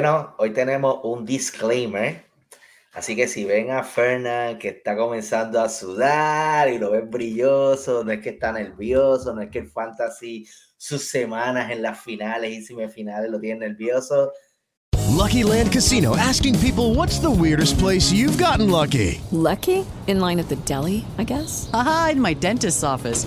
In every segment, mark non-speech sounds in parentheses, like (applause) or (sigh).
Bueno, hoy tenemos un disclaimer. Así que si ven a Fernan que está comenzando a sudar y lo ven brilloso, no es que está nervioso, no es que el fantasy, sus semanas en las finales y semifinales lo tiene nervioso. Lucky Land Casino asking people what's the weirdest place you've gotten lucky? Lucky? In line at the deli, I guess? Aha, in my dentist's office.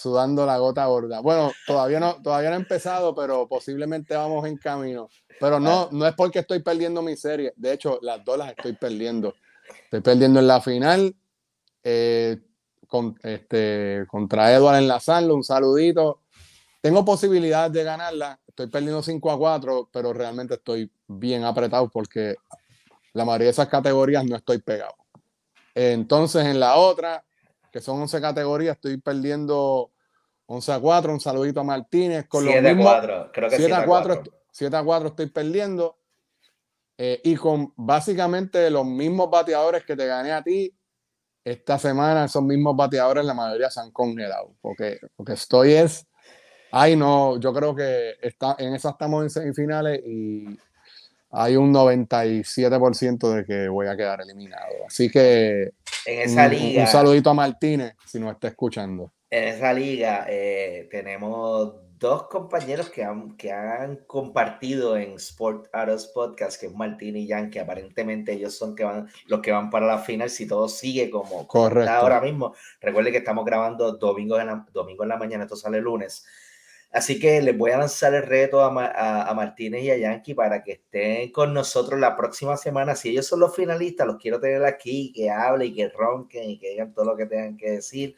sudando la gota gorda. Bueno, todavía no, todavía no he empezado, pero posiblemente vamos en camino. Pero no, no es porque estoy perdiendo mi serie. De hecho, las dos las estoy perdiendo. Estoy perdiendo en la final eh, con, este, contra Edward en la Sanlo. Un saludito. Tengo posibilidades de ganarla. Estoy perdiendo 5 a 4, pero realmente estoy bien apretado porque la mayoría de esas categorías no estoy pegado. Entonces, en la otra, que son 11 categorías, estoy perdiendo 11 a 4. Un saludito a Martínez. Con 7 los mismos, a 4. Creo que 7 7 a 4. 7 a 4 estoy perdiendo. Eh, y con básicamente los mismos bateadores que te gané a ti, esta semana esos mismos bateadores, la mayoría se han congelado. Porque, porque estoy es. Ay, no, yo creo que está, en esa estamos en semifinales y hay un 97% de que voy a quedar eliminado. Así que en esa un, liga, un saludito a Martínez si nos está escuchando. En esa liga eh, tenemos dos compañeros que han, que han compartido en Sport Arrows Podcast, que es Martín y Jan, que aparentemente ellos son que van, los que van para la final si todo sigue como, como está ahora mismo. Recuerde que estamos grabando domingo en, la, domingo en la mañana, esto sale lunes. Así que les voy a lanzar el reto a, a, a, Martínez y a Yankee para que estén con nosotros la próxima semana. Si ellos son los finalistas, los quiero tener aquí, que hablen y que ronquen y que digan todo lo que tengan que decir.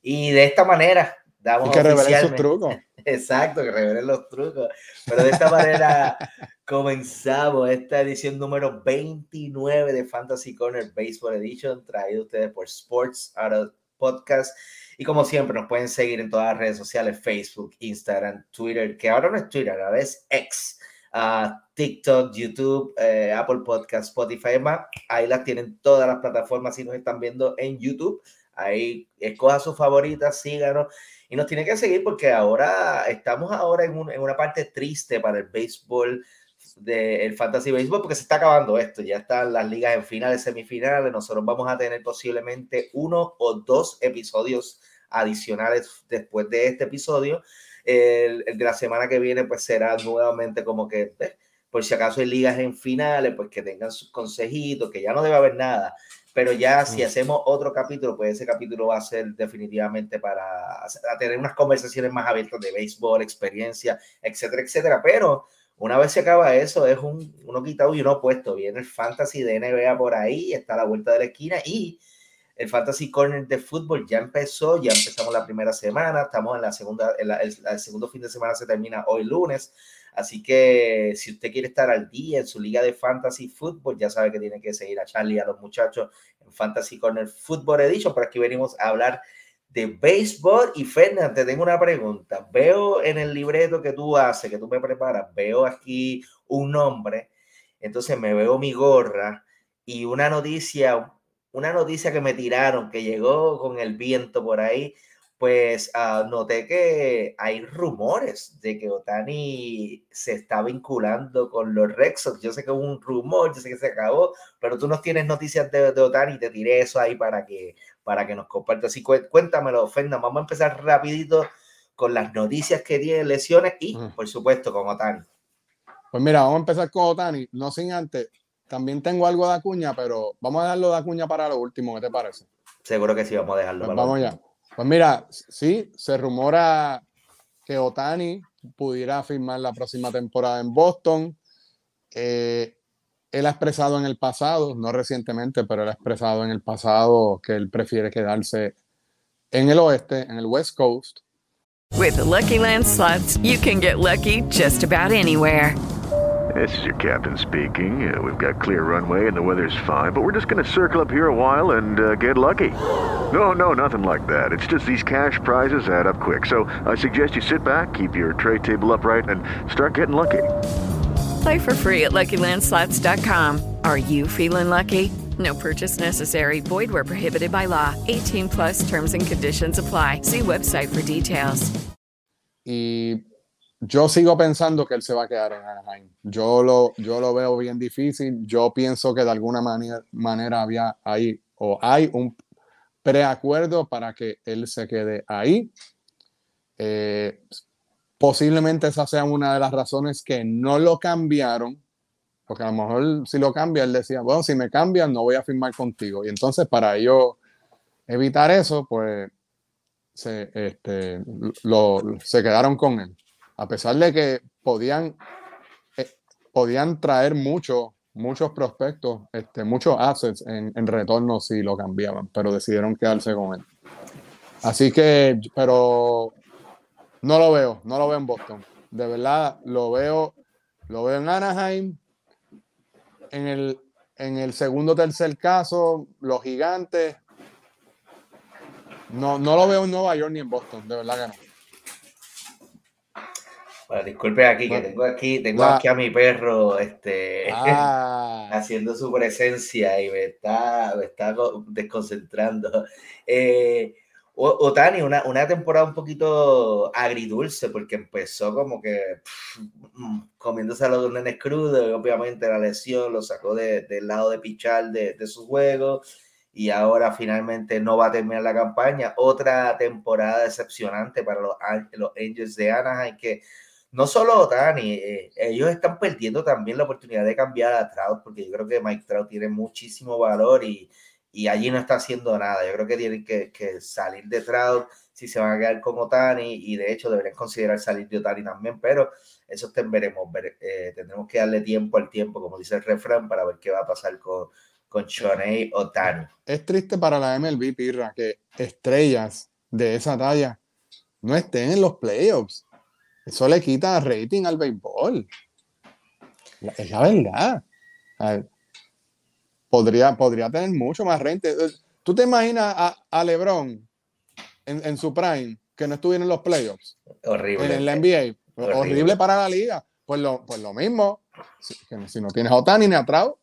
Y de esta manera, damos y que revelen sus trucos. (laughs) Exacto, que revelen los trucos. Pero de esta manera (laughs) comenzamos esta edición número 29 de Fantasy Corner Baseball Edition, traído ustedes por Sports Out Podcast. Y como siempre, nos pueden seguir en todas las redes sociales, Facebook, Instagram, Twitter, que ahora no es Twitter, ahora es X, uh, TikTok, YouTube, eh, Apple Podcast, Spotify, más. Ahí las tienen todas las plataformas si nos están viendo en YouTube. Ahí escoja sus favoritas, síganos. Y nos tiene que seguir porque ahora estamos ahora en, un, en una parte triste para el béisbol del fantasy béisbol porque se está acabando esto, ya están las ligas en finales, semifinales, nosotros vamos a tener posiblemente uno o dos episodios adicionales después de este episodio. El, el de la semana que viene pues será nuevamente como que eh, por si acaso hay ligas en finales, pues que tengan sus consejitos, que ya no debe haber nada, pero ya si hacemos otro capítulo, pues ese capítulo va a ser definitivamente para a tener unas conversaciones más abiertas de béisbol, experiencia, etcétera, etcétera. Pero una vez se acaba eso, es un uno quitado y uno puesto. Viene el fantasy de NBA por ahí, está a la vuelta de la esquina y el Fantasy Corner de fútbol ya empezó, ya empezamos la primera semana, estamos en la segunda, el, segundo fin de semana se termina hoy lunes, así que si usted quiere estar al día en su liga de Fantasy Fútbol, ya sabe que tiene que seguir a Charlie y a los muchachos en Fantasy Corner Football Edition, por aquí venimos a hablar de béisbol y Fernández, te tengo una pregunta, veo en el libreto que tú haces, que tú me preparas, veo aquí un nombre, entonces me veo mi gorra y una noticia una noticia que me tiraron, que llegó con el viento por ahí, pues uh, noté que hay rumores de que Otani se está vinculando con los Rexos. Yo sé que es un rumor, yo sé que se acabó, pero tú nos tienes noticias de, Otani, te tiré eso ahí para que, para que nos compartas. Así cuéntamelo, Fernando. Vamos a empezar rapidito con las noticias que tiene lesiones y, por supuesto, con Otani. Pues mira, vamos a empezar con Otani, no sin antes también tengo algo de Acuña, pero vamos a dejarlo de Acuña para lo último, ¿qué te parece? Seguro que sí, vamos a dejarlo. Pues vamos ya. Pues mira, sí, se rumora que Otani pudiera firmar la próxima temporada en Boston. Eh, él ha expresado en el pasado, no recientemente, pero él ha expresado en el pasado que él prefiere quedarse en el oeste, en el West Coast. With Lucky Land slots, you can get lucky just about anywhere. This is your captain speaking. Uh, we've got clear runway and the weather's fine, but we're just going to circle up here a while and uh, get lucky. No, no, nothing like that. It's just these cash prizes add up quick. So I suggest you sit back, keep your tray table upright, and start getting lucky. Play for free at LuckyLandSlots.com. Are you feeling lucky? No purchase necessary. Void where prohibited by law. 18 plus terms and conditions apply. See website for details. Y yo sigo pensando que él se va a quedar en Anaheim. Yo lo, yo lo veo bien difícil. Yo pienso que de alguna manera, manera había ahí o hay un preacuerdo para que él se quede ahí. Eh, posiblemente esa sea una de las razones que no lo cambiaron, porque a lo mejor si lo cambia, él decía, bueno, si me cambian, no voy a firmar contigo. Y entonces para ellos evitar eso, pues se, este, lo, se quedaron con él a pesar de que podían, eh, podían traer mucho, muchos prospectos, este, muchos assets en, en, retorno si lo cambiaban, pero decidieron quedarse con él. Así que, pero no lo veo, no lo veo en Boston. De verdad, lo veo, lo veo en Anaheim. En el, en el segundo o tercer caso, los gigantes. No, no lo veo en Nueva York ni en Boston, de verdad que no. Bueno, disculpe aquí, que tengo aquí, tengo aquí a mi perro este, ah. (laughs) haciendo su presencia y me está, me está desconcentrando. Eh, Otani, una, una temporada un poquito agridulce, porque empezó como que mm, comiéndose a los nenes crudos, obviamente la lesión lo sacó del lado de pichar de, de su juego, y ahora finalmente no va a terminar la campaña. Otra temporada decepcionante para los, los Angels de Anaheim, que no solo Otani, eh, ellos están perdiendo también la oportunidad de cambiar a Trout, porque yo creo que Mike Trout tiene muchísimo valor y, y allí no está haciendo nada. Yo creo que tienen que, que, salir de Trout si se van a quedar con Otani y de hecho deberían considerar salir de Otani también, pero eso veremos. Eh, tendremos que darle tiempo al tiempo, como dice el refrán, para ver qué va a pasar con, con Shohei Otani. Es triste para la MLB, Pirra, que estrellas de esa talla no estén en los playoffs. Eso le quita rating al béisbol. Es la verdad. Podría, podría tener mucho más rente. ¿Tú te imaginas a, LeBron en, su prime que no estuviera en los playoffs? Horrible. En la NBA. Horrible. para la liga. Pues lo, pues lo mismo. Si, si no tienes a Otani ni a Trout,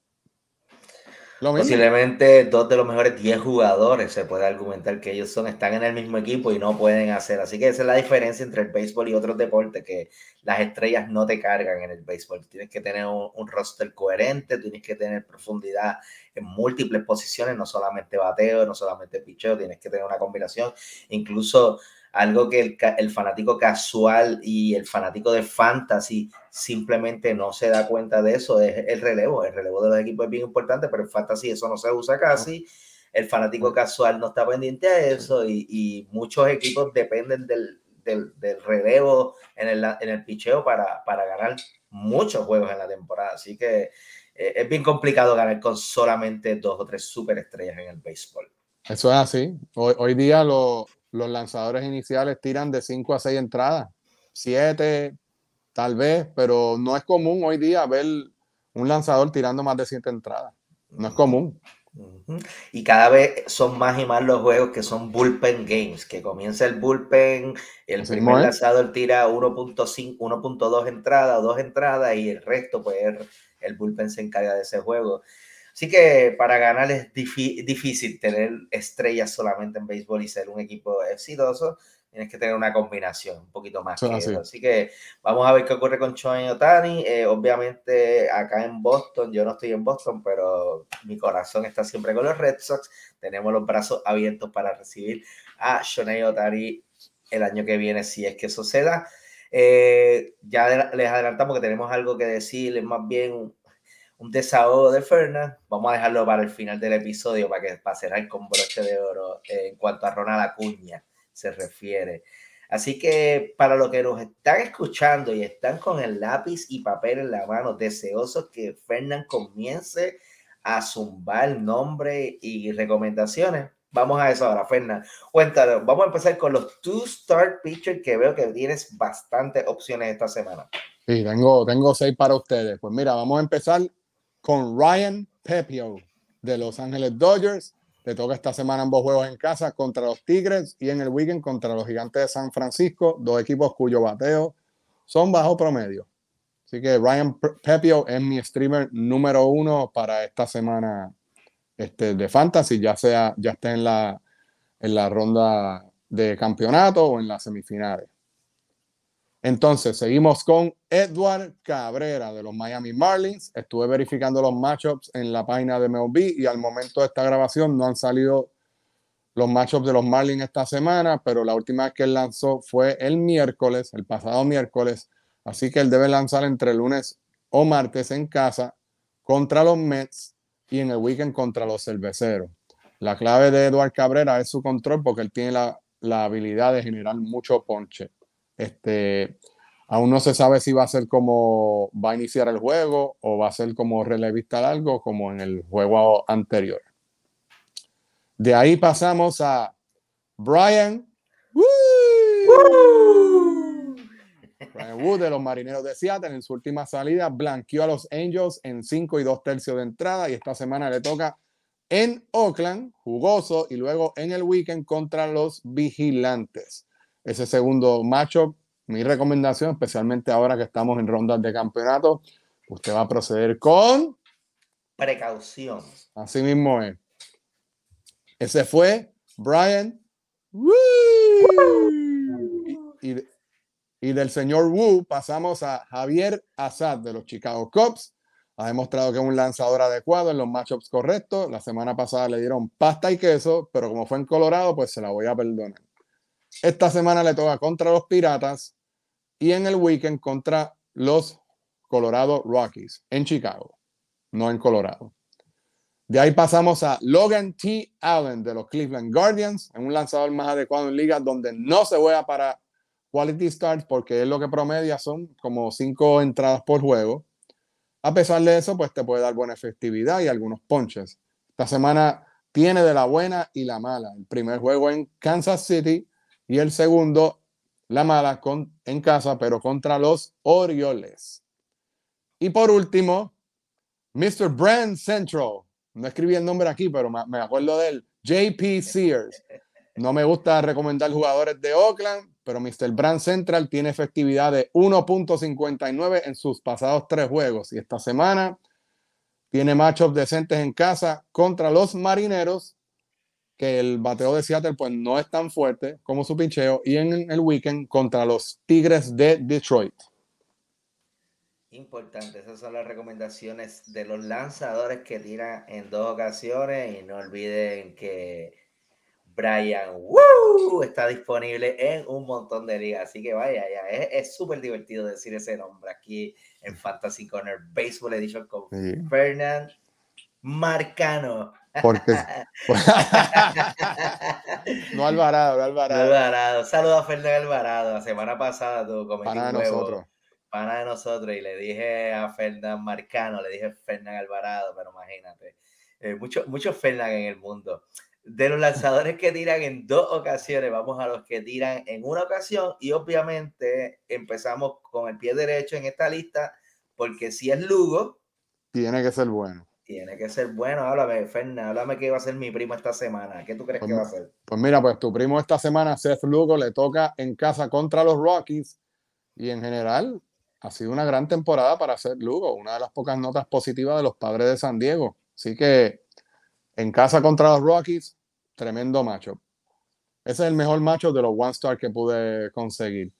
Posiblemente dos de los mejores 10 jugadores se puede argumentar que ellos son, están en el mismo equipo y no pueden hacer. Así que esa es la diferencia entre el béisbol y otros deportes, que las estrellas no te cargan en el béisbol. Tienes que tener un, roster coherente, tienes que tener profundidad en múltiples posiciones, no solamente bateo, no solamente picheo, tienes que tener una combinación. Incluso algo que el, el, fanático casual y el fanático de fantasy simplemente no se da cuenta de eso, es el relevo. El relevo de los equipos es bien importante, pero en fantasy eso no se usa casi. el fanático casual no está pendiente a eso y, y muchos equipos dependen del, del, del relevo en el, en el picheo para, para ganar muchos juegos en la temporada. Así que eh, es bien complicado ganar con solamente dos o tres superestrellas en el béisbol. Eso es así. Hoy, hoy día lo, los lanzadores iniciales tiran de 5 a 6 entradas, 7 tal vez, pero no es común hoy día ver un lanzador tirando más de 7 entradas. No es común. Y cada vez son más y más los juegos que son bullpen games, que comienza el bullpen, el Así primer lanzador tira 1.5, 1.2 entradas o dos entradas y el resto, pues el bullpen se encarga de ese juego. Así que para ganar es difícil tener estrellas solamente en béisbol y ser un equipo exitoso. Tienes que tener una combinación un poquito más que así. eso. Así que vamos a ver qué ocurre con Shohei Otani. Eh, obviamente acá en Boston, yo no estoy en Boston, pero mi corazón está siempre con los Red Sox. Tenemos los brazos abiertos para recibir a Shohei Otani el año que viene, si es que eso se da. Eh, ya les adelantamos que tenemos algo que decir, es más bien un, desahogo de Fernan. Vamos a dejarlo para el final del episodio para que para cerrar con broche de oro eh, en cuanto a Ronald Acuña se refiere. Así que para los que nos están escuchando y están con el lápiz y papel en la mano, deseosos que Fernan comience a zumbar nombre y recomendaciones. Vamos a eso ahora, Fernan. Cuéntanos, vamos a empezar con los two start pitchers que veo que tienes bastantes opciones esta semana. Sí, tengo, tengo seis para ustedes. Pues mira, vamos a empezar con Ryan Pepio de Los Ángeles Dodgers. Le toca esta semana ambos juegos en casa contra los Tigres y en el weekend contra los Gigantes de San Francisco, dos equipos cuyo bateo son bajo promedio. Así que Ryan Pe- Pepio es mi streamer número uno para esta semana este, de Fantasy, ya sea ya esté en la, en la ronda de campeonato o en las semifinales. Entonces, seguimos con Edward Cabrera de los Miami Marlins. Estuve verificando los matchups en la página de MLB y al momento de esta grabación no han salido los matchups de los Marlins esta semana, pero la última vez que él lanzó fue el miércoles, el pasado miércoles. Así que él debe lanzar entre lunes o martes en casa contra los Mets y en el weekend contra los Cerveceros. La clave de Edward Cabrera es su control porque él tiene la, la habilidad de generar mucho ponche. Este, aún no se sabe si va a ser como va a iniciar el juego o va a ser como relevista largo como en el juego anterior. De ahí pasamos a Brian. Brian Wood de los Marineros de Seattle en su última salida blanqueó a los Angels en 5 y 2 tercios de entrada y esta semana le toca en Oakland, jugoso, y luego en el weekend contra los Vigilantes. Ese segundo matchup, mi recomendación, especialmente ahora que estamos en rondas de campeonato, usted va a proceder con, Precaución. así mismo es. Ese fue Brian Woo. Y, del señor Wu pasamos a Javier Azad de los Chicago Cubs. Ha demostrado que es un lanzador adecuado en los matchups correctos. La semana pasada le dieron pasta y queso, pero como fue en Colorado, pues se la voy a perdonar. Esta semana le toca contra los Piratas y en el weekend contra los Colorado Rockies en Chicago, no en Colorado. De ahí pasamos a Logan T. Allen de los Cleveland Guardians, en un lanzador más adecuado en ligas donde no se juega para quality starts porque es lo que promedia son como cinco entradas por juego. A pesar de eso, pues te puede dar buena efectividad y algunos ponches. Esta semana tiene de la buena y la mala. El primer juego en Kansas City y el segundo, la mala, con, en casa, pero contra los Orioles. Y por último, Mr. Brand Central. No escribí el nombre aquí, pero me, acuerdo de él. JP Sears. No me gusta recomendar jugadores de Oakland, pero Mr. Brand Central tiene efectividad de 1.59 en sus pasados tres juegos. Y esta semana tiene matchups decentes en casa contra los Marineros, que el bateo de Seattle pues no es tan fuerte como su pincheo, y en el weekend contra los Tigres de Detroit. Importante, esas son las recomendaciones de los lanzadores que tiran en dos ocasiones y no olviden que Brian Woo está disponible en un montón de ligas, así que vaya, ya es- súper divertido decir ese nombre aquí en Fantasy Corner Baseball Edition con Sí. Fernand Marcano. Porque. (laughs) no Alvarado, no Alvarado. No Alvarado. Saludos a Fernán Alvarado. La semana pasada tú cometí Pana de huevo. nosotros. Pana de nosotros. Y le dije a Fernán Marcano, le dije Fernán Alvarado, pero imagínate. Eh, muchos mucho Fernán en el mundo. De los lanzadores que tiran en dos ocasiones, vamos a los que tiran en una ocasión. Y obviamente empezamos con el pie derecho en esta lista, porque si es Lugo, Tiene que ser bueno. Tiene que ser bueno. Háblame, Fernán, háblame qué va a ser mi primo esta semana. ¿Qué tú crees Pues que va a ser? Pues mira, pues tu primo esta semana, Seth Lugo, le toca en casa contra los Rockies. Y en general, ha sido una gran temporada para Seth Lugo, una de las pocas notas positivas de los padres de San Diego. Así que en casa contra los Rockies, tremendo macho. Ese es el mejor macho de los One Star que pude conseguir.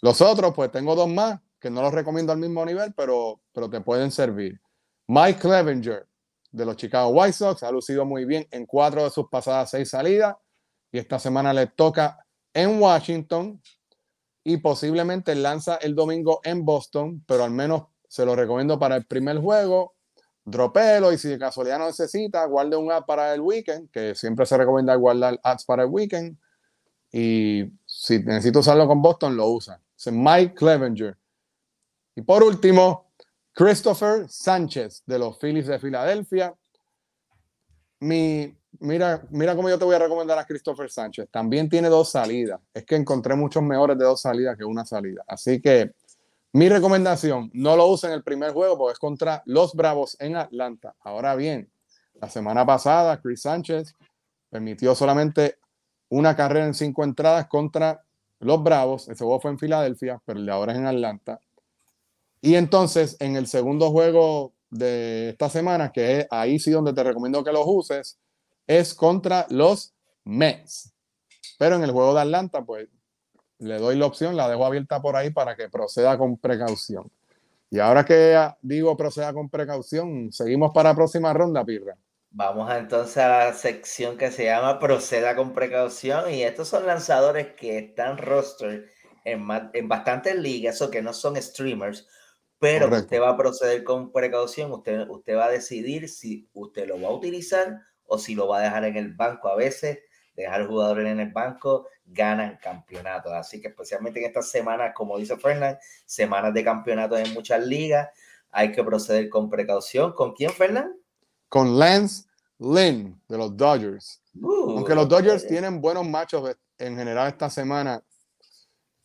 Los otros, pues tengo dos más que no los recomiendo al mismo nivel, pero, pero te pueden servir. Mike Clevenger de los Chicago White Sox ha lucido muy bien en cuatro de sus pasadas seis salidas y esta semana le toca en Washington y posiblemente lanza el domingo en Boston, pero al menos se lo recomiendo para el primer juego. Dropelo y si de casualidad no necesita, guarde un app para el weekend, que siempre se recomienda guardar apps para el weekend. Y si necesito usarlo con Boston, lo usa. Es Mike Clevenger. Y por último, Christopher Sánchez de los Phillies de Filadelfia. Mi, mira, mira cómo yo te voy a recomendar a Christopher Sánchez. También tiene dos salidas. Es que encontré muchos mejores de dos salidas que una salida. Así que mi recomendación, no lo usen en el primer juego porque es contra los Bravos en Atlanta. Ahora bien, la semana pasada, Chris Sánchez permitió solamente una carrera en cinco entradas contra los Bravos. Ese juego fue en Filadelfia, pero ahora es en Atlanta. Y entonces, en el segundo juego de esta semana, que es ahí sí donde te recomiendo que los uses, es contra los Mets. Pero en el juego de Atlanta, pues le doy la opción, la dejo abierta por ahí para que proceda con precaución. Y ahora que digo proceda con precaución, seguimos para la próxima ronda, Pirra. Vamos entonces a la sección que se llama Proceda con precaución. Y estos son lanzadores que están roster en, en bastantes ligas o que no son streamers, pero Correcto. usted va a proceder con precaución. Usted, usted va a decidir si usted lo va a utilizar o si lo va a dejar en el banco. A veces dejar jugadores en el banco ganan campeonatos. Así que especialmente en estas semanas, como dice Fernán, semanas de campeonatos en muchas ligas, hay que proceder con precaución. ¿Con quién, Fernán? Con Lance Lynn de los Dodgers. Uh, Aunque los Dodgers Dodgers. tienen buenos machos en general esta semana,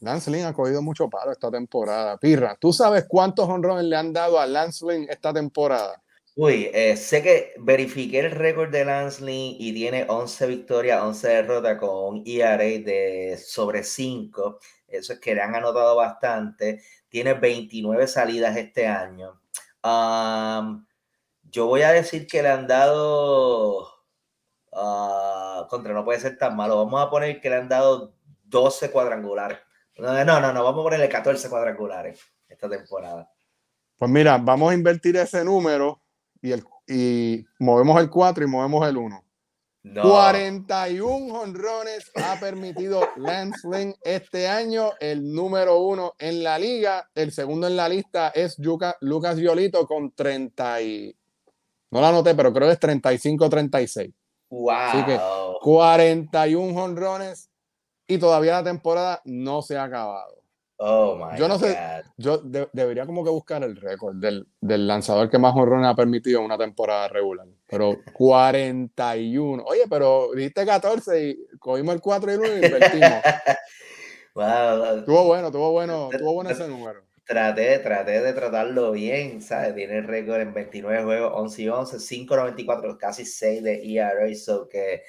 Lance Lynn ha cogido mucho palo esta temporada. Pirra, ¿tú sabes cuántos honrones le han dado a Lance Lynn esta temporada? Uy, eh, sé que verifiqué el récord de Lance Lynn y tiene 11 victorias, 11 derrotas con un ERA de sobre 5. Eso es que le han anotado bastante. Tiene 29 salidas este año. Yo voy a decir que le han dado... ah, contra, no puede ser tan malo. Vamos a poner que le han dado 12 cuadrangulares. No, no, no, vamos a ponerle 14 cuadrangulares esta temporada. Pues mira, vamos a invertir ese número y, el, y movemos el 4 y movemos el 1. No. 41 honrones ha permitido Lance Lynn este año, el número uno en la liga. El segundo en la lista es Yuka- Lucas Violito con 30 y... No la anoté, pero creo que es 35-36. Wow. Así que 41 honrones y todavía la temporada no se ha acabado. Oh my Yo no sé, God. yo de- debería como que buscar el récord del, del lanzador que más honrones ha permitido en una temporada regular. Pero (laughs) 41. Oye, pero dijiste 14 y cogimos el 4 y el 1 y invertimos. (laughs) Wow. Estuvo bueno, estuvo bueno, estuvo bueno ese número. Traté, traté de tratarlo bien, ¿sabes? Tiene el récord en 29 juegos, 11 y 11, 5.94, casi 6 de ERA, so que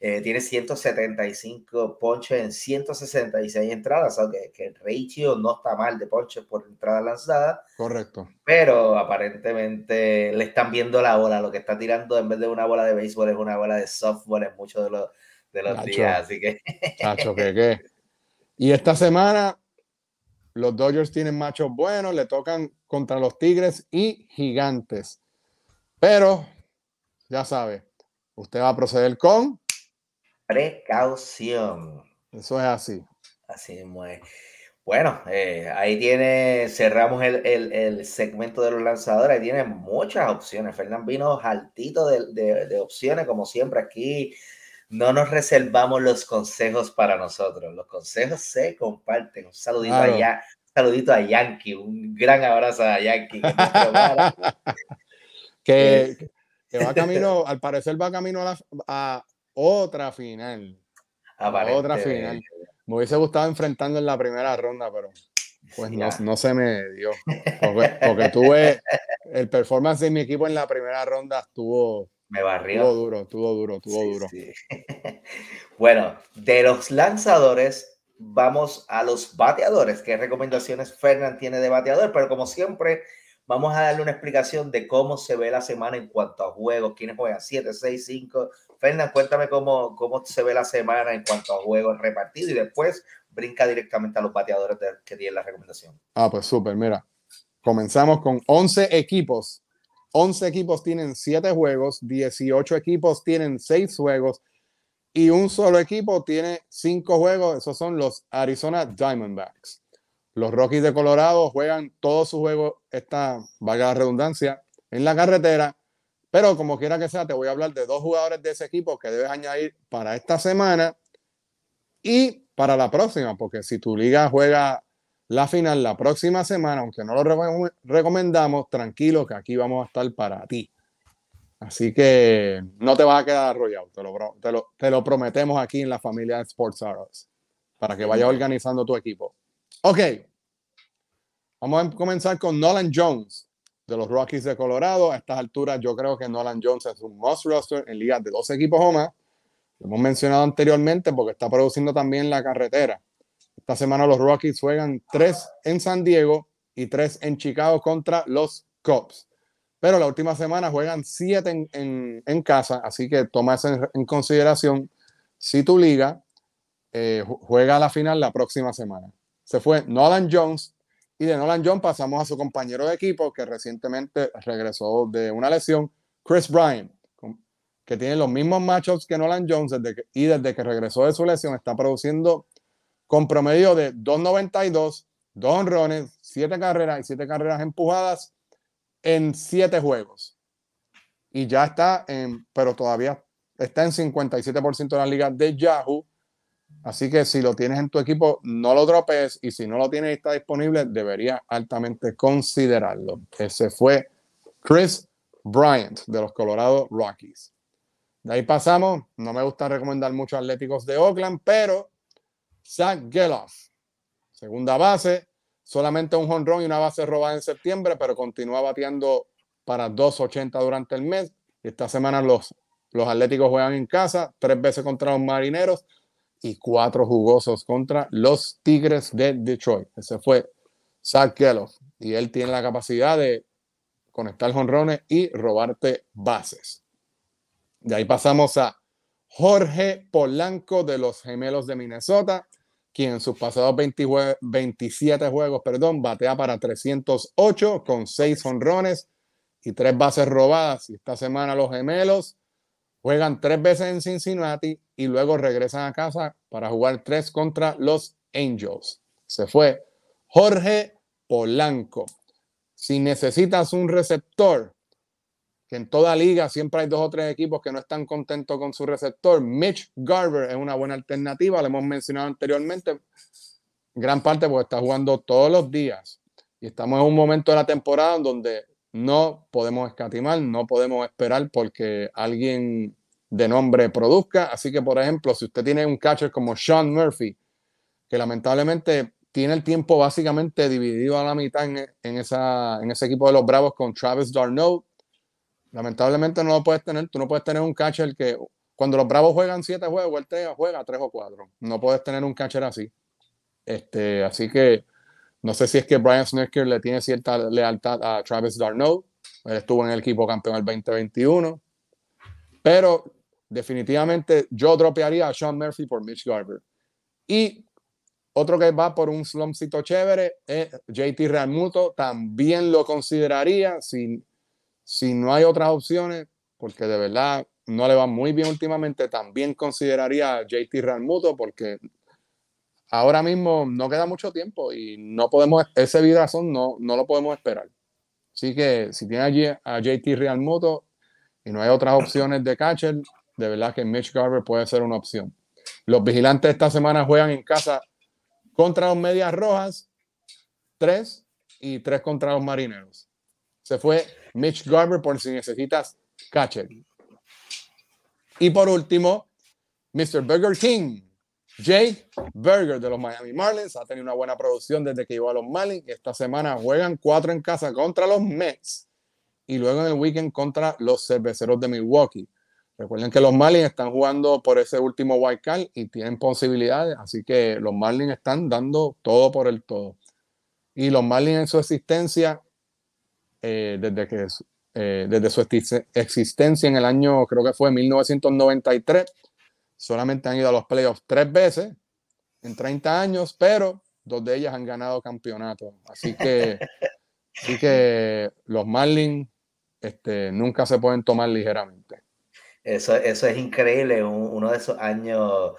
eh, tiene 175 ponches en 166 entradas, o que, el ratio no está mal de ponches por entrada lanzada, Correcto. pero aparentemente le están viendo la bola, lo que está tirando en vez de una bola de béisbol es una bola de softball en muchos de los, de los Nacho. días, así que... (laughs) Que qué. Y esta semana los Dodgers tienen machos buenos, le tocan contra los Tigres y Gigantes. Pero, ya sabe, usted va a proceder con, Precaución. eso es así. Así es. Bueno, eh, ahí tiene, cerramos el, el, el, segmento de los lanzadores, ahí tiene muchas opciones. Fernán vino altito de, de, de, opciones, como siempre. Aquí no nos reservamos los consejos para nosotros, los consejos se comparten. Un saludito claro. allá, un saludito a Yankee, un gran abrazo a Yankee. Que, (laughs) que, que, va camino, (laughs) al parecer va camino a, la, a otra final. A otra final. Me hubiese gustado enfrentarlo en la primera ronda, pero (laughs) pues no, no, se me dio. Porque, porque, tuve el performance de mi equipo en la primera ronda estuvo. Me barrió. Estuvo duro, estuvo duro, estuvo sí, duro. Sí. (laughs) bueno, de los lanzadores, vamos a los bateadores. ¿Qué recomendaciones Fernand tiene de bateador? Pero como siempre, vamos a darle una explicación de cómo se ve la semana en cuanto a juegos, quiénes juegan 7, 6, 5. Fernand, cuéntame cómo, cómo se ve la semana en cuanto a juegos repartidos y después brinca directamente a los bateadores que tienen la recomendación. Ah, pues súper, mira. Comenzamos con 11 equipos. 11 equipos tienen 7 juegos, 18 equipos tienen 6 juegos y un solo equipo tiene 5 juegos. Esos son los Arizona Diamondbacks. Los Rockies de Colorado juegan todos sus juegos, esta valga la redundancia, en la carretera. Pero como quiera que sea, te voy a hablar de dos jugadores de ese equipo que debes añadir para esta semana y para la próxima, porque si tu liga juega la final la próxima semana, aunque no lo re recomendamos, tranquilo que aquí vamos a estar para ti. Así que no te vas a quedar arrollado, te lo, te lo, te lo prometemos aquí en la familia Sports Arrows, para que vayas organizando tu equipo. Ok, vamos a comenzar con Nolan Jones de los Rockies de Colorado. A estas alturas yo creo que Nolan Jones es un must roster en ligas de dos equipos o más. Lo hemos mencionado anteriormente porque está produciendo también la carretera. Esta semana los Rockies juegan tres en San Diego y tres en Chicago contra los Cubs. Pero la última semana juegan siete en, en, en casa, así que toma eso en, en consideración si tu liga eh, juega la final la próxima semana. Se fue Nolan Jones y de Nolan Jones pasamos a su compañero de equipo que recientemente regresó de una lesión, Chris Bryant, que tiene los mismos matchups que Nolan Jones y desde que regresó de su lesión está produciendo con promedio de 2.92, dos honrones, siete carreras y siete carreras empujadas en siete juegos. Y ya está, en, pero todavía está en 57% de la liga de Yahoo. Así que si lo tienes en tu equipo, no lo dropees y si no lo tienes y está disponible, debería altamente considerarlo. Ese fue Chris Bryant de los Colorado Rockies. De ahí pasamos, no me gusta recomendar mucho Atléticos de Oakland, pero Zach Geloff, segunda base, solamente un jonrón y una base robada en septiembre, pero continúa bateando para 2.80 durante el mes. Esta semana los, los Atléticos juegan en casa, tres veces contra los Marineros y cuatro jugosos contra los Tigres de Detroit. Ese fue Zach Geloff y él tiene la capacidad de conectar jonrones y robarte bases. De ahí pasamos a Jorge Polanco de los Gemelos de Minnesota, quien en sus pasados 20 jue 27 juegos perdón, batea para 308 con 6 honrones y 3 bases robadas. Y esta semana los Gemelos juegan 3 veces en Cincinnati y luego regresan a casa para jugar 3 contra los Angels. Se fue Jorge Polanco. Si necesitas un receptor, que en toda liga siempre hay dos o tres equipos que no están contentos con su receptor. Mitch Garber es una buena alternativa, lo hemos mencionado anteriormente, gran parte porque está jugando todos los días y estamos en un momento de la temporada donde no podemos escatimar, no podemos esperar porque alguien de nombre produzca. Así que, por ejemplo, si usted tiene un catcher como Sean Murphy, que lamentablemente tiene el tiempo básicamente dividido a la mitad en, esa, en ese equipo de los Bravos con Travis Darno, Lamentablemente no lo puedes tener. Tú no puedes tener un catcher que cuando los Bravos juegan siete juegos, él juega tres o cuatro. No puedes tener un catcher así. Este, así que no sé si es que Brian Snitker le tiene cierta lealtad a Travis Darno. Él estuvo en el equipo campeón el 2021. Pero definitivamente yo dropearía a Sean Murphy por Mitch Garber. Y otro que va por un slumpcito chévere es JT Realmuto. También lo consideraría si si no hay otras opciones, porque de verdad no le va muy bien últimamente, también consideraría a JT Realmuto porque ahora mismo no queda mucho tiempo y no podemos, ese vidazón no, no lo podemos esperar. Así que si tiene allí a JT Real Moto y no hay otras opciones de catcher, de verdad que Mitch Garber puede ser una opción. Los vigilantes esta semana juegan en casa contra los Medias Rojas, tres y tres contra los Marineros. Se fue Mitch Garber por si necesitas catcher. Y por último, Mr. Burger King. Jake Burger de los Miami Marlins ha tenido una buena producción desde que llegó a los Marlins. Esta semana juegan cuatro en casa contra los Mets y luego en el weekend contra los Cerveceros de Milwaukee. Recuerden que los Marlins están jugando por ese último wild card y tienen posibilidades, así que los Marlins están dando todo por el todo. Y los Marlins en su existencia, eh, desde, que, eh, desde su existencia en el año, creo que fue 1993, solamente han ido a los playoffs tres veces en 30 años, pero dos de ellas han ganado campeonato. Así que, (laughs) así que los Marlins este, nunca se pueden tomar ligeramente. Eso, eso es increíble. uno de esos años,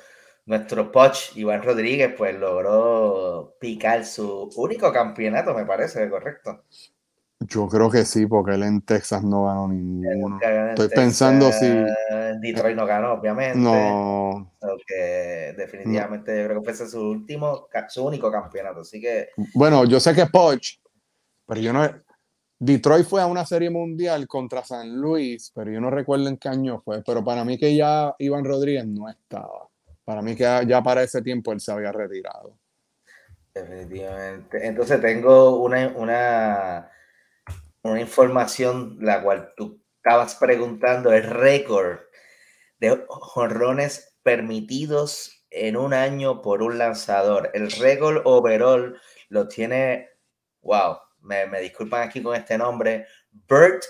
nuestro Poch, Iván Rodríguez, pues logró picar su único campeonato, me parece, correcto. Yo creo que sí, porque él en Texas no ganó ninguno. Estoy pensando si. Detroit no ganó, obviamente. No. definitivamente yo creo que fue su último, su único campeonato. Así que. Bueno, yo sé que Poch, pero yo no. Detroit fue a una serie mundial contra San Luis, pero yo no recuerdo en qué año fue. Pero para mí que ya Iván Rodríguez no estaba. Para mí que ya para ese tiempo él se había retirado. Definitivamente. Entonces tengo una, una, una información la cual tú estabas preguntando, el récord de jonrones permitidos en un año por un lanzador. El récord overall lo tiene, wow, me, disculpan aquí con este nombre, Bert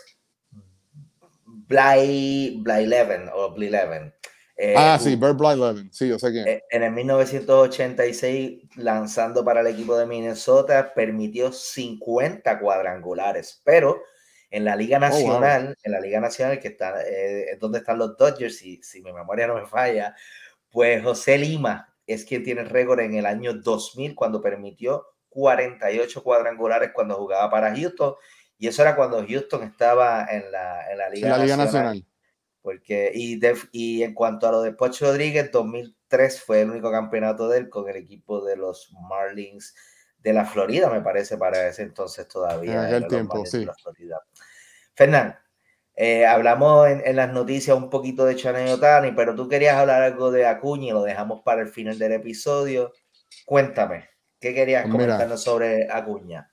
Bly, Blyleven o Blyleven. Eh, ah, sí, Bert Blyleven, sí, yo sé quién. Eh, en el 1986, lanzando para el equipo de Minnesota, permitió 50 cuadrangulares, pero en la Liga oh, Nacional, en la Liga Nacional, que está, eh, donde están los Dodgers, si, si mi memoria no me falla, pues José Lima es quien tiene récord en el año 2000 cuando permitió 48 cuadrangulares cuando jugaba para Houston. Y eso era cuando Houston estaba en la, en la Liga, Nacional. Porque, y, y en cuanto a lo de Pocho Rodríguez, 2003 fue el único campeonato de él con el equipo de los Marlins de la Florida, me parece, para ese entonces todavía. En aquel tiempo, sí. Fernán, eh, hablamos en, las noticias un poquito de Chanel Otani, pero tú querías hablar algo de Acuña y lo dejamos para el final del episodio. Cuéntame. ¿Qué querías pues comentarnos sobre Acuña?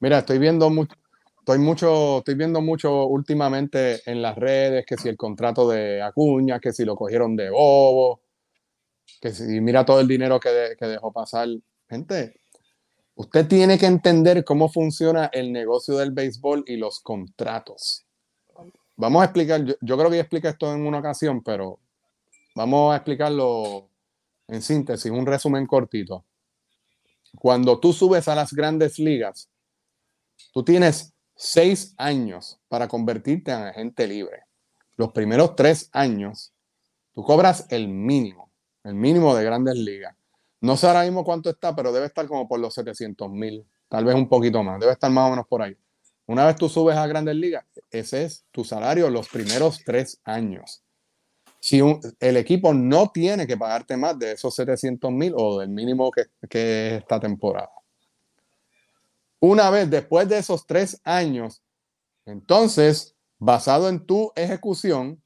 Mira, estoy viendo mucho, estoy mucho, estoy viendo mucho últimamente en las redes que si el contrato de Acuña, que si lo cogieron de bobo, que si mira todo el dinero que, que dejó pasar. Gente, usted tiene que entender cómo funciona el negocio del béisbol y los contratos. Vamos a explicar, yo, yo creo que ya expliqué esto en una ocasión, pero vamos a explicarlo en síntesis, un resumen cortito cuando tú subes a las grandes ligas, tú tienes seis años para convertirte en agente libre. Los primeros tres años, tú cobras el mínimo, el mínimo de grandes ligas. No sé ahora mismo cuánto está, pero debe estar como por los 700 mil, tal vez un poquito más, debe estar más o menos por ahí. Una vez tú subes a grandes ligas, ese es tu salario los primeros tres años si el equipo no tiene que pagarte más de esos 700 mil o del mínimo que, que, es esta temporada. Una vez después de esos tres años, entonces, basado en tu ejecución,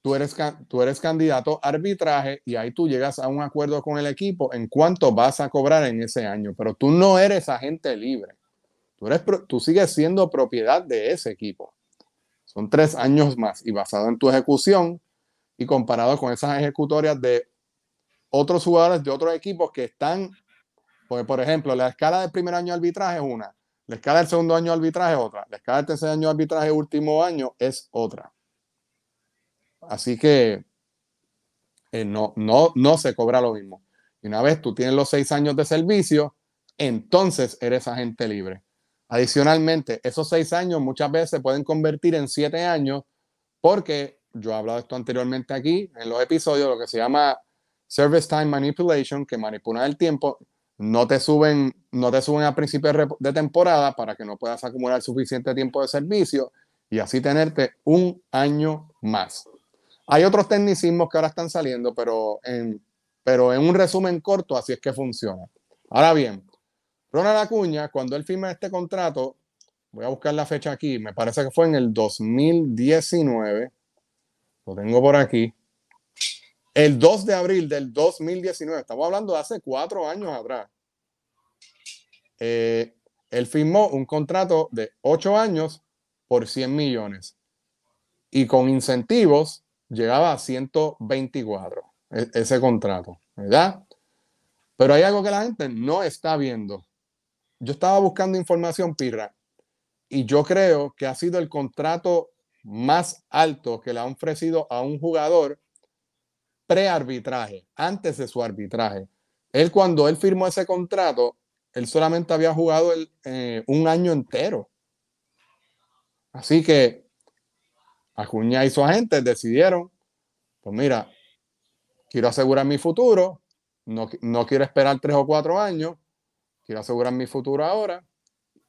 tú eres, tú eres candidato a arbitraje y ahí tú llegas a un acuerdo con el equipo en cuánto vas a cobrar en ese año, pero tú no eres agente libre. Tú, eres, tú sigues siendo propiedad de ese equipo. Son tres años más y basado en tu ejecución, y comparado con esas ejecutorias de otros jugadores de otros equipos que están, pues, por ejemplo, la escala del primer año de arbitraje es una, la escala del segundo año de arbitraje es otra, la escala del tercer año de arbitraje último año es otra. Así que eh, no, no, no se cobra lo mismo. Y una vez tú tienes los seis años de servicio, entonces eres agente libre. Adicionalmente, esos seis años muchas veces se pueden convertir en siete años porque yo he hablado esto anteriormente aquí en los episodios, lo que se llama service time manipulation, que manipulan el tiempo, no te suben, no te suben de temporada para que no puedas acumular suficiente tiempo de servicio y así tenerte un año más. Hay otros tecnicismos que ahora están saliendo, pero en, pero en un resumen corto, así es que funciona. Ahora bien, Ronald Acuña, cuando él firma este contrato, voy a buscar la fecha aquí, me parece que fue en el 2019, lo tengo por aquí, el 2 de abril del 2019, estamos hablando de hace cuatro años atrás, eh, él firmó un contrato de ocho años por 100 millones y con incentivos llegaba a 124 e, ese contrato, ¿verdad? Pero hay algo que la gente no está viendo. Yo estaba buscando información, Pirra, y yo creo que ha sido el contrato más alto que le han ofrecido a un jugador pre-arbitraje, antes de su arbitraje. Él cuando él firmó ese contrato, él solamente había jugado eh, un año entero. Así que Acuña y su agente decidieron, pues mira, quiero asegurar mi futuro, no, no quiero esperar tres o cuatro años, quiero asegurar mi futuro ahora.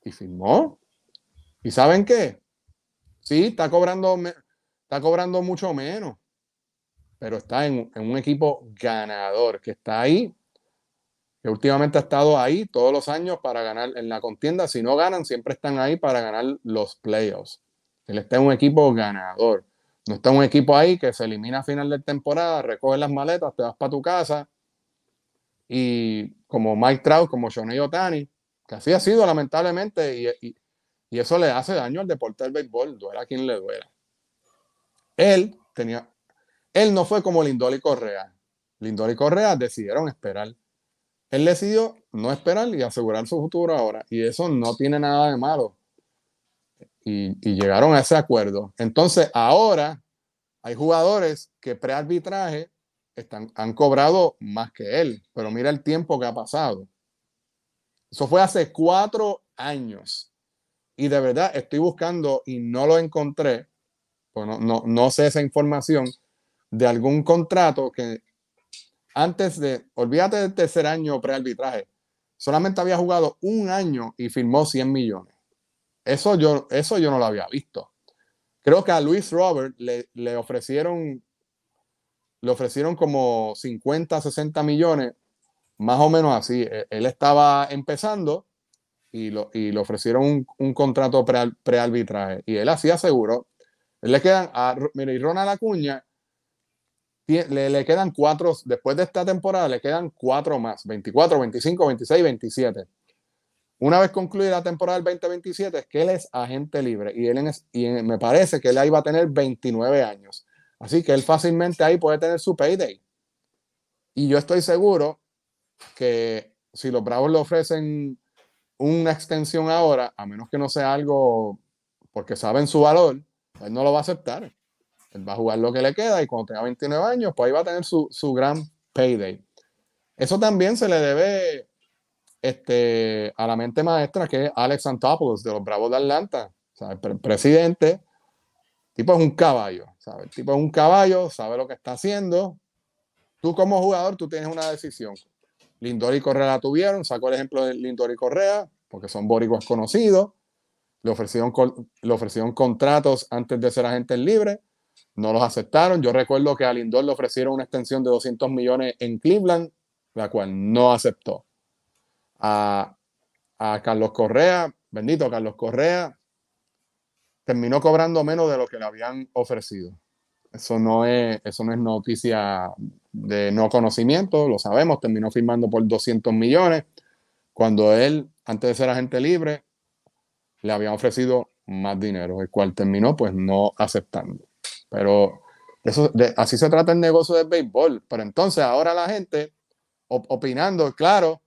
Y firmó. ¿Y saben qué? Sí, está cobrando, está cobrando mucho menos pero está en, un equipo ganador, que está ahí, que últimamente ha estado ahí todos los años para ganar en la contienda. Si no ganan, siempre están ahí para ganar los playoffs. Él está en un equipo ganador. No está en un equipo ahí que se elimina a final de temporada, recoge las maletas, te vas para tu casa. Y como Mike Trout, como Shohei Otani, que así ha sido lamentablemente, y, y eso le hace daño al deporte del béisbol, duela quien le duela. Él tenía, él no fue como Lindor y Correa. Lindor y Correa decidieron esperar. Él decidió no esperar y asegurar su futuro ahora. Y eso no tiene nada de malo. Y, llegaron a ese acuerdo. Entonces, ahora hay jugadores que pre-arbitraje han cobrado más que él. Pero mira el tiempo que ha pasado. Eso fue hace cuatro años. Y de verdad estoy buscando y no lo encontré. Pues no, no, no sé esa información de algún contrato que antes de, olvídate del tercer año pre-arbitraje, solamente había jugado un año y firmó 100 millones. Eso yo, eso yo no lo había visto. Creo que a Luis Robert le, le ofrecieron, le ofrecieron como 50, 60 millones, más o menos así. E, él estaba empezando y, lo, y le ofrecieron un, un contrato pre-arbitraje. y él así aseguró. Le quedan a, y Ronald Acuña le, quedan cuatro, después de esta temporada le quedan cuatro más, 24, 25, 26, 27. Una vez concluida la temporada del 2027 es que él es agente libre y, él y me parece que él ahí va a tener 29 años. Así que él fácilmente ahí puede tener su payday. Y yo estoy seguro que si los Bravos le ofrecen una extensión ahora, a menos que no sea algo porque saben su valor, él no lo va a aceptar va a jugar lo que le queda y cuando tenga 29 años, pues ahí va a tener su, gran payday. Eso también se le debe este, a la mente maestra que es Alex Antopoulos de los Bravos de Atlanta. El presidente, tipo es un caballo, El tipo es un caballo, sabe lo que está haciendo. Tú como jugador, tú tienes una decisión. Lindor y Correa la tuvieron, sacó el ejemplo de Lindor y Correa, porque son boricuas conocidos. Le ofrecieron, le ofrecieron contratos antes de ser agentes libres no los aceptaron. Yo recuerdo que a Lindor le ofrecieron una extensión de 200 millones en Cleveland, la cual no aceptó. A, Carlos Correa, bendito Carlos Correa, terminó cobrando menos de lo que le habían ofrecido. Eso no es, eso no es noticia de no conocimiento, lo sabemos, terminó firmando por 200 millones, cuando él, antes de ser agente libre, le habían ofrecido más dinero, el cual terminó pues no aceptando. Pero eso, así se trata el negocio del béisbol. Pero entonces ahora la gente opinando, claro,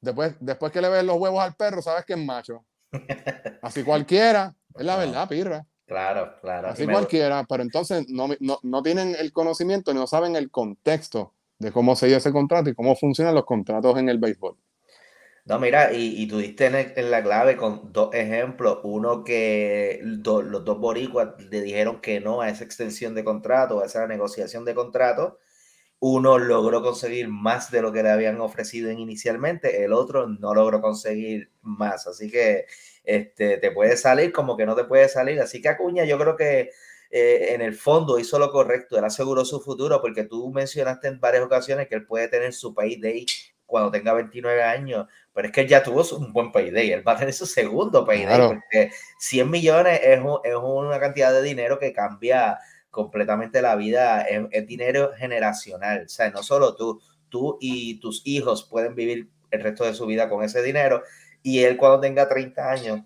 después, después que le ven los huevos al perro, sabes que es macho. (laughs) Así cualquiera, es la verdad, pirra. Claro, claro. Así cualquiera, pero entonces no, no, no, tienen el conocimiento ni no saben el contexto de cómo se dio ese contrato y cómo funcionan los contratos en el béisbol. No, mira, y, y tú diste en, la clave con dos ejemplos. Uno que los dos boricuas le dijeron que no a esa extensión de contrato, a esa negociación de contrato. uno logró conseguir más de lo que le habían ofrecido inicialmente, el otro no logró conseguir más. Así que este, te puede salir como que no te puede salir. Así que Acuña yo creo que eh, en el fondo hizo lo correcto, él aseguró su futuro porque tú mencionaste en varias ocasiones que él puede tener su payday cuando tenga 29 años, pero es que él ya tuvo un buen payday, él va a tener su segundo payday, porque 100 millones es, es, una cantidad de dinero que cambia completamente la vida, es, dinero generacional, o sea, no solo tú, tú y tus hijos pueden vivir el resto de su vida con ese dinero, y él cuando tenga 30 años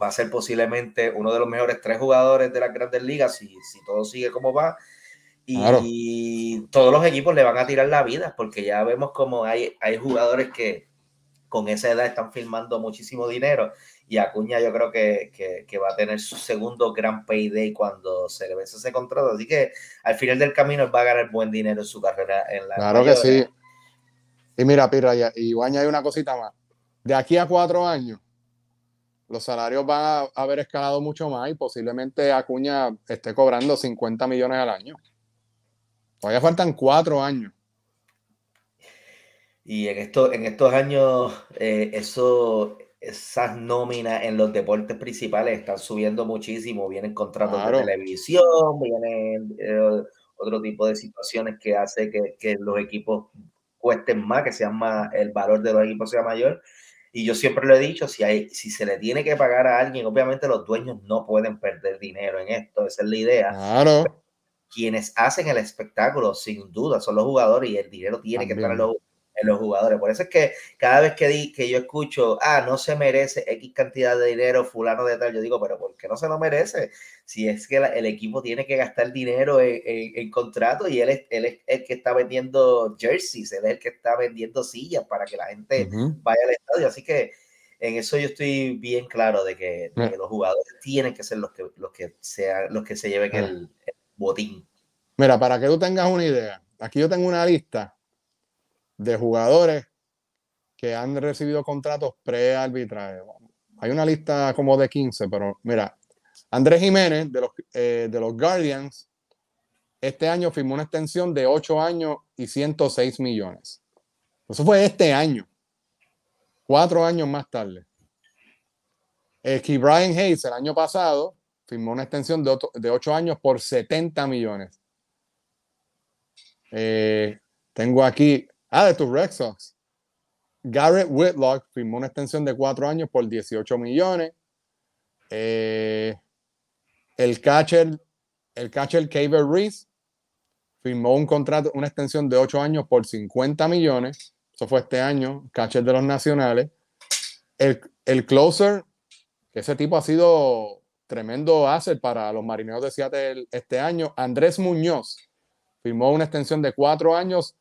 va a ser posiblemente uno de los mejores tres jugadores de las grandes ligas si, si todo sigue como va. Y todos los equipos le van a tirar la vida porque ya vemos como hay, hay jugadores que con esa edad están firmando muchísimo dinero y Acuña yo creo que, que, va a tener su segundo gran payday cuando se le vence ese contrato. Así que al final del camino va a ganar buen dinero en su carrera en la Claro que sí. Y mira, Pirra, y, y hay una cosita más. De aquí a cuatro años, los salarios van a haber escalado mucho más y posiblemente Acuña esté cobrando 50 millones al año. Todavía faltan cuatro años. Y en, esto, en estos años, eh, eso, esas nóminas en los deportes principales están subiendo muchísimo. Vienen contratos de televisión, vienen eh, otro tipo de situaciones que hace que, que, los equipos cuesten más, que sean más, el valor de los equipos sea mayor. Y yo siempre lo he dicho, si, hay, si se le tiene que pagar a alguien, obviamente los dueños no pueden perder dinero en esto, esa es la idea. Claro. Quienes hacen el espectáculo, sin duda, son los jugadores y el dinero tiene que estar en los, en los jugadores. Por eso es que cada vez que, di, que yo escucho, ah, no se merece X cantidad de dinero, fulano de tal, yo digo, pero ¿por qué no se lo merece? Si es que el equipo tiene que gastar dinero en, en, contrato y él es, él es, el que está vendiendo jerseys, él es el que está vendiendo sillas para que la gente vaya al estadio. Así que en eso yo estoy bien claro de que, los jugadores tienen que ser los que, los que, sea, los que se lleven el, el botín. Mira, para que tú tengas una idea, aquí yo tengo una lista de jugadores que han recibido contratos pre-arbitraje. Hay una lista como de 15, pero mira, Andrés Jiménez de los, eh, de los Guardians este año firmó una extensión de 8 años y 106 millones. Eso fue este año, cuatro años más tarde. Eh, Brian Hayes el año pasado firmó una extensión de, de 8 años por 70 millones. Eh, tengo aquí Ah, de tus Red Sox. Garrett Whitlock firmó una extensión de cuatro años por 18 millones. Eh, el catcher, el catcher Reese firmó un contrato, una extensión de ocho años por 50 millones. Eso fue este año, catcher de los nacionales. El, el closer, que ese tipo ha sido tremendo asset para los marineros de Seattle este año. Andrés Muñoz firmó una extensión de cuatro años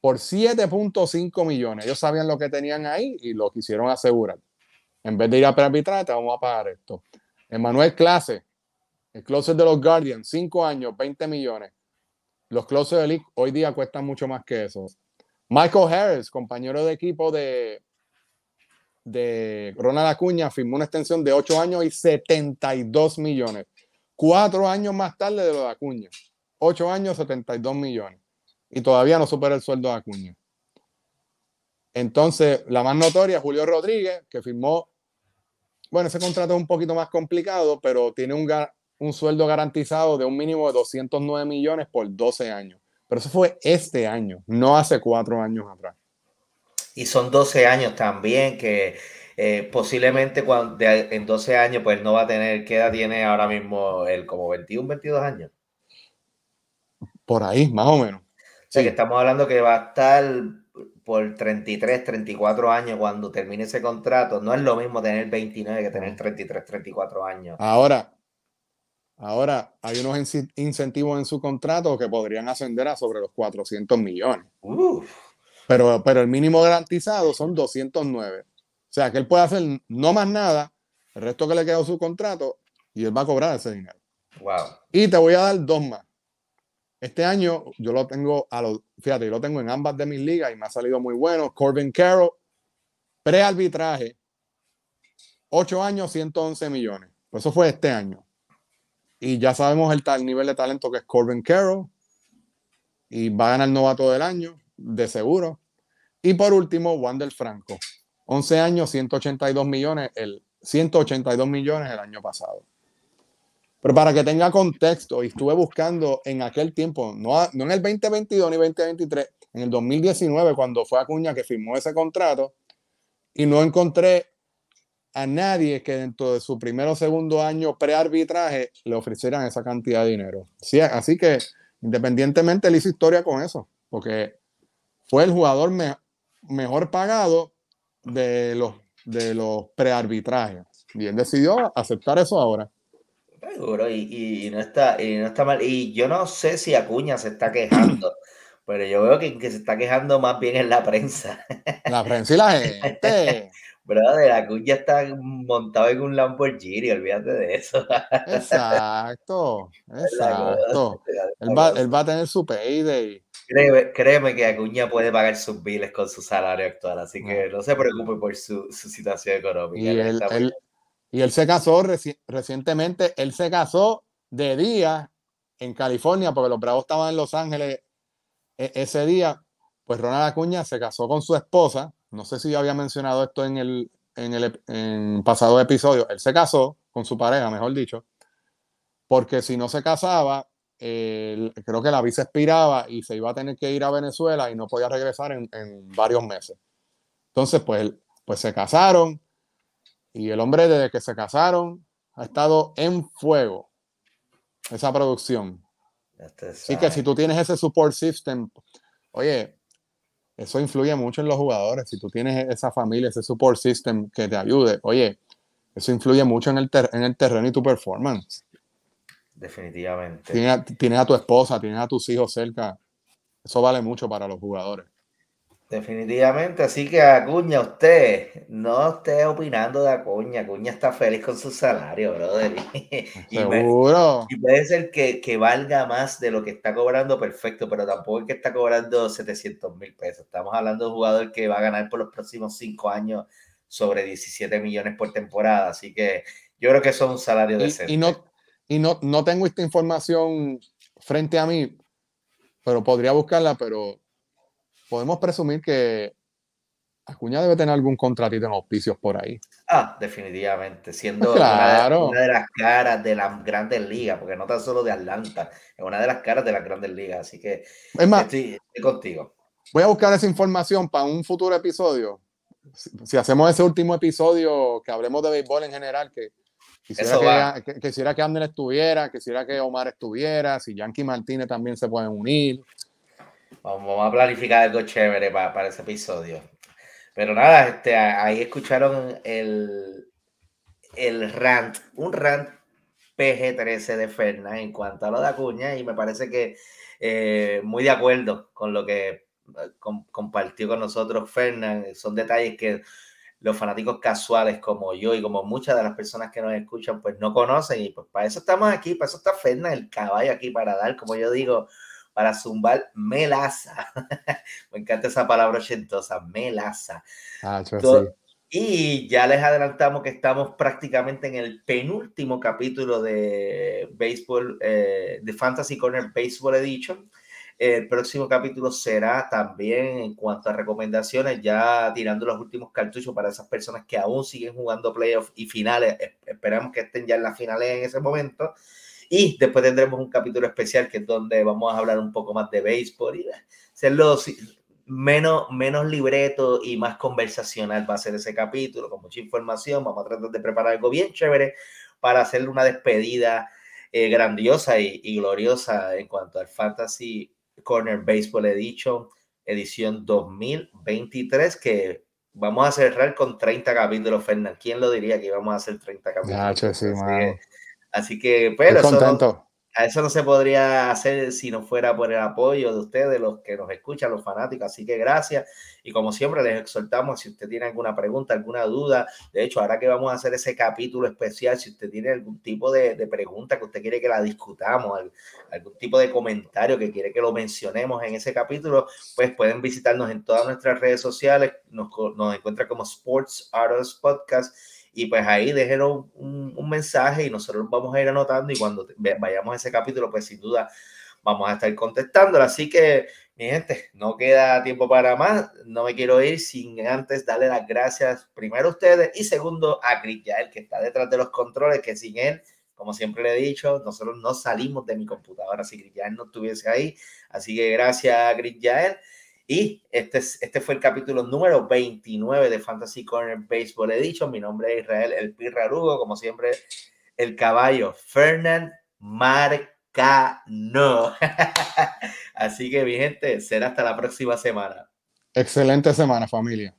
por 7.5 millones. Ellos sabían lo que tenían ahí y lo quisieron asegurar. En vez de ir a arbitraje, te vamos a pagar esto. Emanuel Clase, el closer de los Guardians, 5 años, 20 millones. Los closers de League hoy día cuestan mucho más que eso. Michael Harris, compañero de equipo de, de Ronald Acuña, firmó una extensión de 8 años y 72 millones. Cuatro años más tarde de lo de Acuña. 8 años, 72 millones y todavía no supera el sueldo de Acuña. Entonces, la más notoria, Julio Rodríguez, que firmó, bueno, ese contrato es un poquito más complicado, pero tiene un, un sueldo garantizado de un mínimo de 209 millones por 12 años. Pero eso fue este año, no hace cuatro años atrás. Y son 12 años también que eh, posiblemente cuando, en 12 años pues no va a tener, ¿qué edad tiene ahora mismo él? Como 21, 22 años. Por ahí, más o menos que estamos hablando que va a estar por 33, 34 años cuando termine ese contrato. No es lo mismo tener 29 que tener 33, 34 años. Ahora, ahora hay unos incentivos en su contrato que podrían ascender a sobre los 400 millones. Pero, pero el mínimo garantizado son 209. O sea, que él puede hacer no más nada, el resto que le quedó su contrato, y él va a cobrar ese dinero. Wow. Y te voy a dar dos más. Este año yo lo tengo a los, fíjate, yo lo tengo en ambas de mis ligas y me ha salido muy bueno. Corbin Carroll, prearbitraje, 8 años, 111 millones. Pues eso fue este año. Y ya sabemos el tal nivel de talento que es Corbin Carroll. y va a ganar novato del año, de seguro. Y por último, Wander Franco, 11 años, 182 millones, el 182 millones el año pasado. Pero para que tenga contexto, y estuve buscando en aquel tiempo, no, no en el 2022 ni 2023, en el 2019, cuando fue Acuña que firmó ese contrato, y no encontré a nadie que dentro de su primero o segundo año pre-arbitraje le ofrecieran esa cantidad de dinero. Sí, así que independientemente él hizo historia con eso, porque fue el jugador mejor pagado de los, de los pre-arbitrajes. Y él decidió aceptar eso ahora. Seguro, y, no está, y no está mal. Y yo no sé si Acuña se está quejando, (clears throat) pero yo veo que, que se está quejando más bien en la prensa. (laughs) La prensa y la gente. (laughs) Brother, Acuña está montado en un Lamborghini, olvídate de eso. (laughs) Exacto, exacto. Él va, él va, a tener su payday. Créeme, créeme, que Acuña puede pagar sus biles con su salario actual, así que no se preocupe por su, su situación económica. Y él, él, y él se casó recientemente, él se casó de día en California, porque los Bravos estaban en Los Ángeles e, ese día. Pues Ronald Acuña se casó con su esposa. No sé si yo había mencionado esto en el, en el en pasado episodio. Él se casó con su pareja, mejor dicho, porque si no se casaba, creo que la visa expiraba y se iba a tener que ir a Venezuela y no podía regresar en, en varios meses. Entonces, pues, pues se casaron y el hombre desde que se casaron ha estado en fuego esa producción. Así que si tú tienes ese support system, oye, eso influye mucho en los jugadores. Si tú tienes esa familia, ese support system que te ayude, oye, eso influye mucho en el, en el terreno y tu performance. Definitivamente. tienes a tu esposa, tienes a tus hijos cerca. Eso vale mucho para los jugadores. Definitivamente, así que Acuña, usted no esté opinando de Acuña. Acuña está feliz con su salario, brother. (laughs) Seguro. Y, puede ser que, que, valga más de lo que está cobrando, perfecto, pero tampoco es que está cobrando 700 mil pesos. Estamos hablando de un jugador que va a ganar por los próximos cinco años sobre 17 millones por temporada. Así que yo creo que eso es un salario decente. Y, no, y no, no tengo esta información frente a mí, pero podría buscarla, pero podemos presumir que Acuña debe tener algún contratito en auspicios por ahí. Ah, definitivamente, siendo una, de, las caras de las grandes ligas, porque no tan solo de Atlanta, es una de las caras de las grandes ligas, así que es más, estoy, contigo. Voy a buscar esa información para un futuro episodio. Si, hacemos ese último episodio que hablemos de béisbol en general, que quisiera que, que, quisiera que Ander estuviera, quisiera que Omar estuviera, si Yankee Martínez también se pueden unir. Vamos a planificar algo chévere para, para ese episodio. Pero nada, este, ahí escucharon el, el rant, un rant PG-13 de Fernández en cuanto a lo de Acuña y me parece que eh, muy de acuerdo con lo que eh, compartió con nosotros Fernández. Son detalles que los fanáticos casuales como yo y como muchas de las personas que nos escuchan pues no conocen y pues para eso estamos aquí, para eso está Fernández, el caballo aquí para dar, como yo digo, para zumbar melaza. (laughs) Me encanta esa palabra ochentosa, melaza. Ah, y ya les adelantamos que estamos prácticamente en el penúltimo capítulo de Baseball, eh, de Fantasy Corner Baseball Edition. El próximo capítulo será también en cuanto a recomendaciones, ya tirando los últimos cartuchos para esas personas que aún siguen jugando playoffs y finales. Esperamos que estén ya en las finales en ese momento. Y después tendremos un capítulo especial que es donde vamos a hablar un poco más de béisbol y hacerlo menos, menos libreto y más conversacional va a ser ese capítulo, con mucha información. Vamos a tratar de preparar algo bien chévere para hacerle una despedida eh, grandiosa y, gloriosa en cuanto al Fantasy Corner Baseball Edition, edición 2023, que vamos a cerrar con 30 capítulos, Fernando. ¿Quién lo diría que íbamos a hacer 30 capítulos? sí, Así que, pero eso eso no se podría hacer si no fuera por el apoyo de ustedes, los que nos escuchan, los fanáticos. Así que gracias. Y como siempre, les exhortamos, si usted tiene alguna pregunta, alguna duda, de hecho, ahora que vamos a hacer ese capítulo especial, si usted tiene algún tipo de, pregunta que usted quiere que la discutamos, algún tipo de comentario que quiere que lo mencionemos en ese capítulo, pues pueden visitarnos en todas nuestras redes sociales. Nos, nos encuentra como Sports Artists Podcast y pues ahí déjenos un, un, mensaje y nosotros vamos a ir anotando y cuando vayamos a ese capítulo, pues sin duda vamos a estar contestándola. Así que, mi gente, no queda tiempo para más. No me quiero ir sin antes darle las gracias primero a ustedes y segundo a Chris Yael, que está detrás de los controles, que sin él, como siempre le he dicho, nosotros no salimos de mi computadora si Chris Yael no estuviese ahí. Así que gracias a Chris Yael. Y este, este fue el capítulo número 29 de Fantasy Corner Baseball Edition. Mi nombre es Israel El Pirrarugo, como siempre, el caballo Fernand Marcano. (laughs) Así que, mi gente, será hasta la próxima semana. Excelente semana, familia.